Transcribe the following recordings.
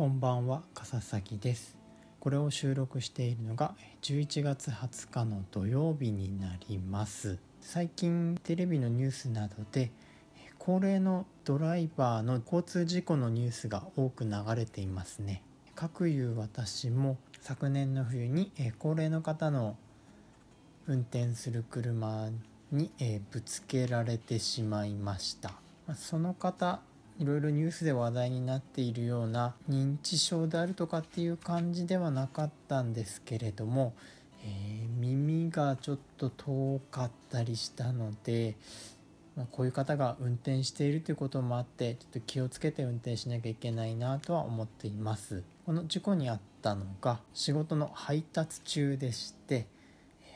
こんばんは笠崎です。これを収録しているのが11月20日の土曜日になります。最近テレビのニュースなどで高齢のドライバーの交通事故のニュースが多く流れていますね。各いう私も昨年の冬に高齢の方の運転する車にぶつけられてしまいました。その方いろいろニュースで話題になっているような認知症であるとかっていう感じではなかったんですけれども、えー、耳がちょっと遠かったりしたので、まあ、こういう方が運転しているということもあってちょっと気をつけて運転しなきゃいけないなとは思っています。この事故に遭ったのが仕事の配達中でして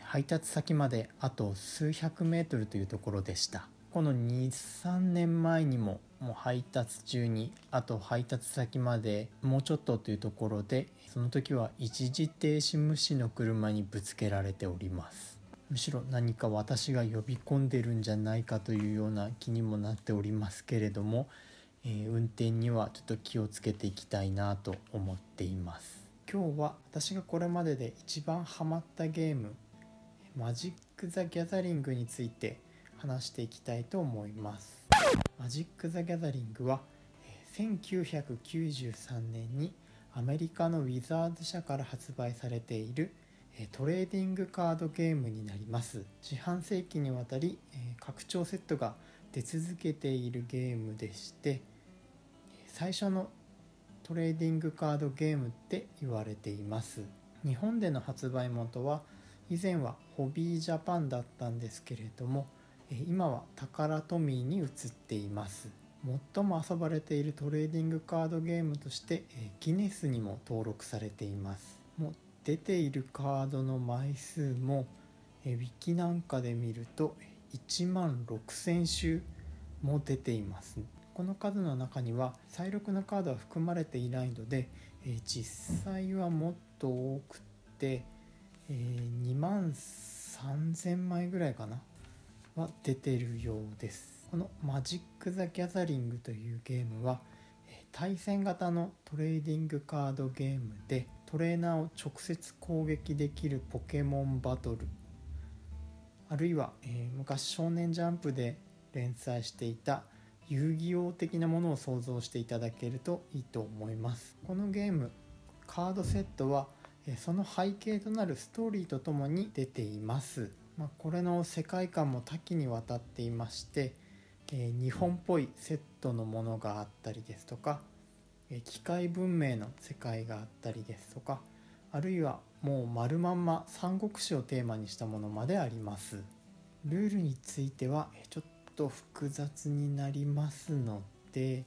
配達先まであと数百メートルというところでした。この23年前にももう配達中にあと配達先までもうちょっとというところでその時は一時停止無視の車にぶつけられております。むしろ何か私が呼び込んでるんじゃないかというような気にもなっておりますけれども、えー、運転にはちょっと気をつけていきたいなと思っています。今日は私がこれまでで一番ハマったゲームマジック・ザ・ギャザリングについて話していきたいと思います。マジック・ザ・ギャザリングは1993年にアメリカのウィザーズ社から発売されているトレーディングカードゲームになります。四半世紀にわたり拡張セットが出続けているゲームでして最初のトレーディングカードゲームって言われています。日本での発売元は以前はホビージャパンだったんですけれども今はタカラトミーに移っています。最も遊ばれているトレーディングカードゲームとしてギネスにも登録されています。もう出ているカードの枚数もウィキなんかで見ると1万6000種も出ています。この数の中には再録のカードは含まれていないので実際はもっと多くて2万3000枚ぐらいかな。は出てるようです。このマジック・ザ・ギャザリングというゲームは対戦型のトレーディングカードゲームでトレーナーを直接攻撃できるポケモンバトルあるいは、えー、昔少年ジャンプで連載していた遊戯王的なものを想像していただけるといいと思います。このゲームカードセットはその背景となるストーリーとともに出ています。まあ、これの世界観も多岐にわたっていまして、えー、日本っぽいセットのものがあったりですとか、えー、機械文明の世界があったりですとかあるいはもう丸まんま三国志をテーマにしたものまであります。ルールについてはちょっと複雑になりますので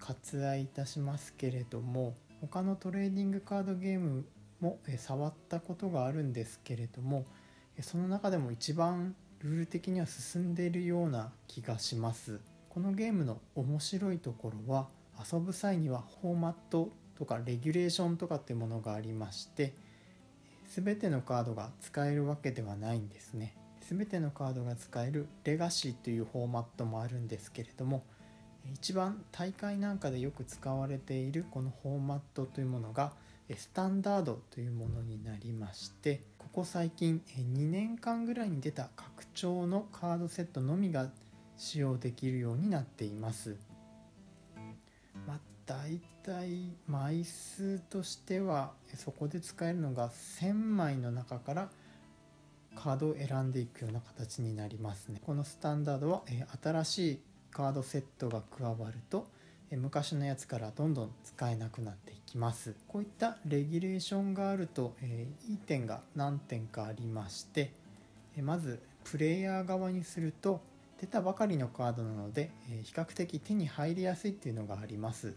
割愛いたしますけれども他のトレーディングカードゲームも触ったことがあるんですけれどもその中でも一番ルール的には進んでいるような気がします。このゲームの面白いところは遊ぶ際にはフォーマットとかレギュレーションとかっていうものがありまして全てのカードが使えるわけではないんですね。全てのカードが使えるレガシーというフォーマットもあるんですけれども一番大会なんかでよく使われているこのフォーマットというものがスタンダードというものになりましてここ最近2年間ぐらいに出た拡張のカードセットのみが使用できるようになっています。まあ大体枚数としてはそこで使えるのが1000枚の中からカードを選んでいくような形になりますね。このスタンダードは新しいカードセットが加わると昔のやつからどんどん使えなくなっていきます。こういったレギュレーションがあると、えー、いい点が何点かありまして、えまずプレイヤー側にすると出たばかりのカードなので、えー、比較的手に入りやすいっていうのがあります。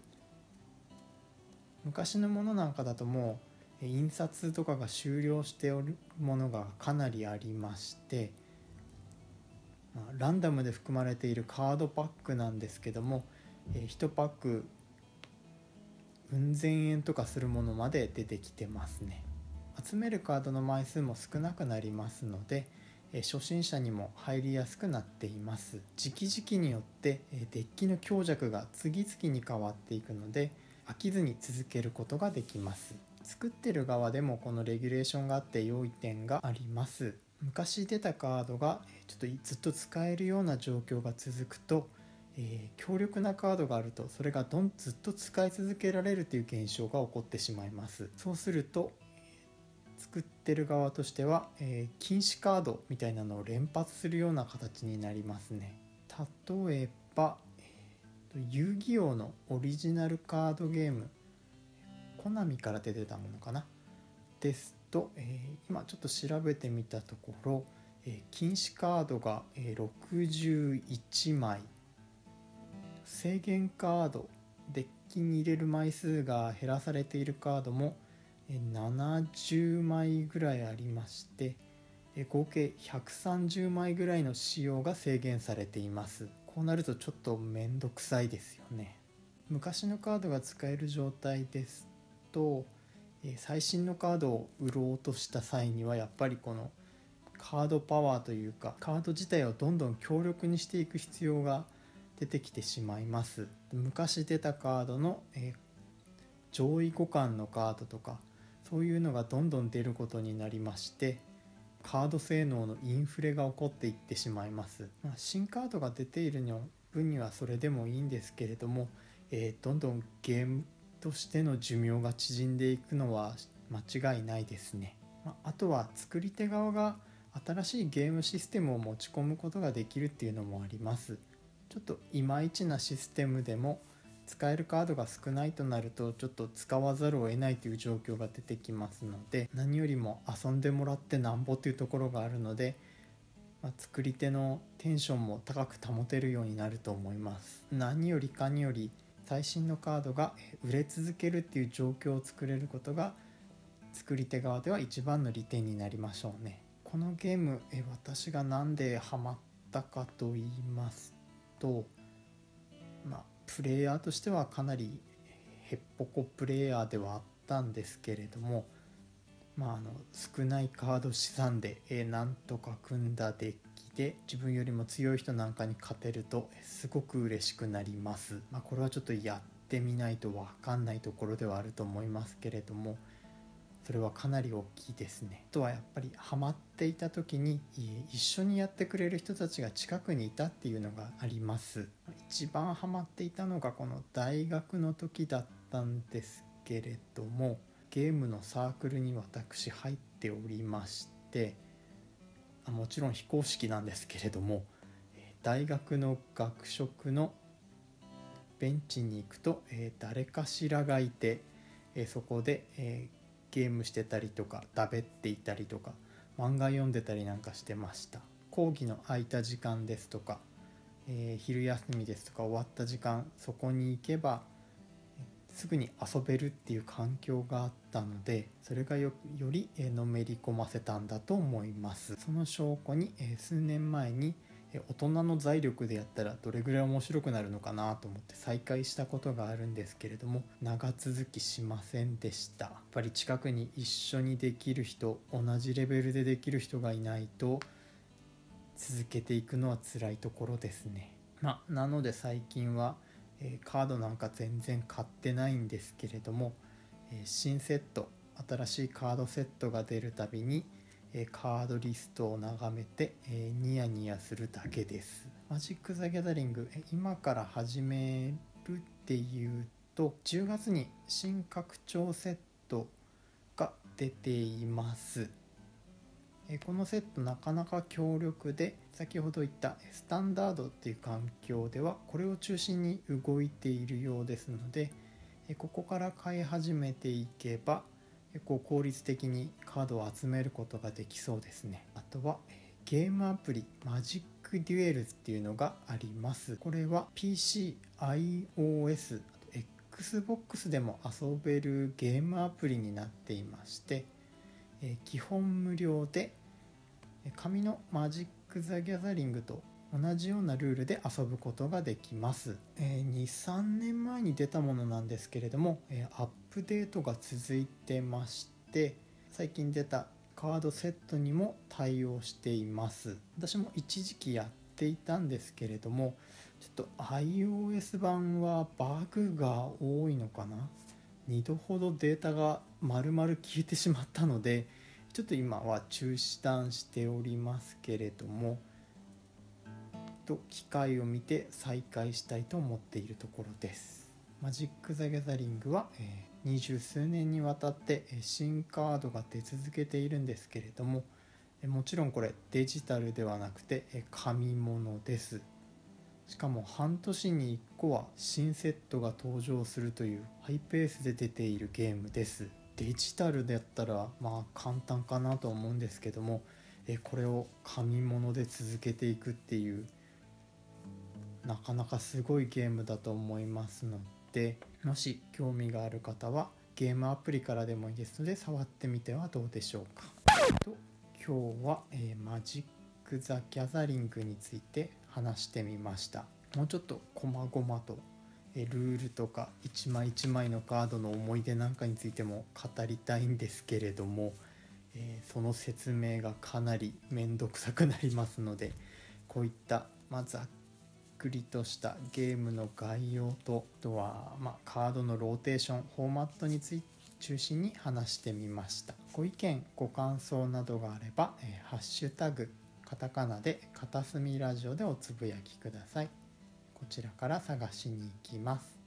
昔のものなんかだともう印刷とかが終了しておるものがかなりありましてまあ、ランダムで含まれているカードパックなんですけどもえ1パックうん千円とかするものまで出てきてますね。集めるカードの枚数も少なくなりますのでえ初心者にも入りやすくなっています。時期時期によってえデッキの強弱が次々に変わっていくので飽きずに続けることができます。作ってる側でもこのレギュレーションがあって良い点があります。昔出たカードがちょっとずっと使えるような状況が続くと、えー、強力なカードがあるとそれがどんずっと使い続けられるという現象が起こってしまいます。そうすると作ってる側としては、えー、禁止カードみたいなのを連発するような形になりますね。例えば、えー、遊戯王のオリジナルカードゲームコナミから出てたものかな？ですと、えー、今ちょっと調べてみたところ、えー、禁止カードが、え、61枚。制限カードデッキに入れる枚数が減らされているカードも70枚ぐらいありまして合計130枚ぐらいの使用が制限されています。こうなるとちょっと面倒くさいですよね。昔のカードが使える状態ですと最新のカードを売ろうとした際にはやっぱりこのカードパワーというかカード自体をどんどん強力にしていく必要が出てきてしまいます昔出たカードの、え上位互換のカードとかそういうのがどんどん出ることになりましてカード性能のインフレが起こっていってしまいます、まあ、新カードが出ている分にはそれでもいいんですけれども、えー、どんどんゲームとしての寿命が縮んでいくのは間違いないですね。まあとは作り手側が新しいゲームシステムを持ち込むことができるっていうのもあります。ちょっといまいちなシステムでも使えるカードが少ないとなるとちょっと使わざるを得ないという状況が出てきますので何よりも遊んでもらってなんぼというところがあるので、まあ、作り手のテンションも高く保てるようになると思います。何よりかにより最新のカードが売れ続けるっていう状況を作れることが作り手側では一番の利点になりましょうね。このゲームえ私が何でハマったかと言いますとまあプレイヤーとしてはかなりへっぽこプレイヤーではあったんですけれどもまああの少ないカード資産でえなんとか組んだデッキで自分よりも強い人なんかに勝てるとすごく嬉しくなります。まあ、これはちょっとやってみないと分かんないところではあると思いますけれどもそれはかなり大きいですね。あとはやっぱりハマっていた時に一緒にやってくれる人たちが近くにいたっていうのがあります。一番ハマっていたのがこの大学の時だったんですけれどもゲームのサークルに私入っておりましてもちろん非公式なんですけれども大学の学食のベンチに行くと、え誰かしらがいて、えそこで、えゲームしてたりとか食べっていたりとか漫画読んでたりなんかしてました。講義の空いた時間ですとか、え昼休みですとか終わった時間そこに行けばすぐに遊べるっていう環境があったのでそれがよりのめり込ませたんだと思います。その証拠に数年前に大人の財力でやったらどれぐらい面白くなるのかなと思って再開したことがあるんですけれども長続きしませんでした。やっぱり近くに一緒にできる人同じレベルでできる人がいないと続けていくのは辛いところですね。まあなので最近はえカードなんか全然買ってないんですけれども、え新セット新しいカードセットが出るたびに、えカードリストを眺めて、えニヤニヤするだけです。マジック・ザ・ギャザリング今から始めるっていうと10月に新拡張セットが出ています。このセットなかなか強力で先ほど言ったスタンダードっていう環境ではこれを中心に動いているようですのでここから買い始めていけば結構効率的にカードを集めることができそうですね。あとはゲームアプリマジックデュエルっていうのがあります。これは PC、iOS、Xbox でも遊べるゲームアプリになっていまして基本無料で紙のマジック・ザ・ギャザリングと同じようなルールで遊ぶことができます、え、23年前に出たものなんですけれども、えー、アップデートが続いてまして最近出たカードセットにも対応しています。私も一時期やっていたんですけれどもちょっと iOS 版はバグが多いのかな？2度ほどデータが丸々消えてしまったのでちょっと今は中止断しておりますけれどもと機会を見て再開したいと思っているところです。マジック・ザ・ギャザリングは、え、二十数年にわたって新カードが出続けているんですけれどももちろんこれデジタルではなくて紙物です。しかも半年に1個は新セットが登場するというハイペースで出ているゲームです。デジタルだったらまあ簡単かなと思うんですけどもえこれを紙物で続けていくっていうなかなかすごいゲームだと思いますのでもし興味がある方はゲームアプリからでもいいですので触ってみてはどうでしょうか。と今日は、えー、マジック・ザ・ギャザリングについて話してみましたもうちょっと細々とルールとか一枚一枚のカードの思い出なんかについても語りたいんですけれども、えー、その説明がかなり面倒くさくなりますのでこういった、まあ、ざっくりとしたゲームの概要とあとは、まあ、カードのローテーションフォーマットについて中心に話してみました。ご意見ご感想などがあれば「えー、ハッシュタグカタカナで片隅ラジオでおつぶやきください。こちらから探しに行きます。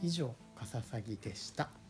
以上かささぎでした。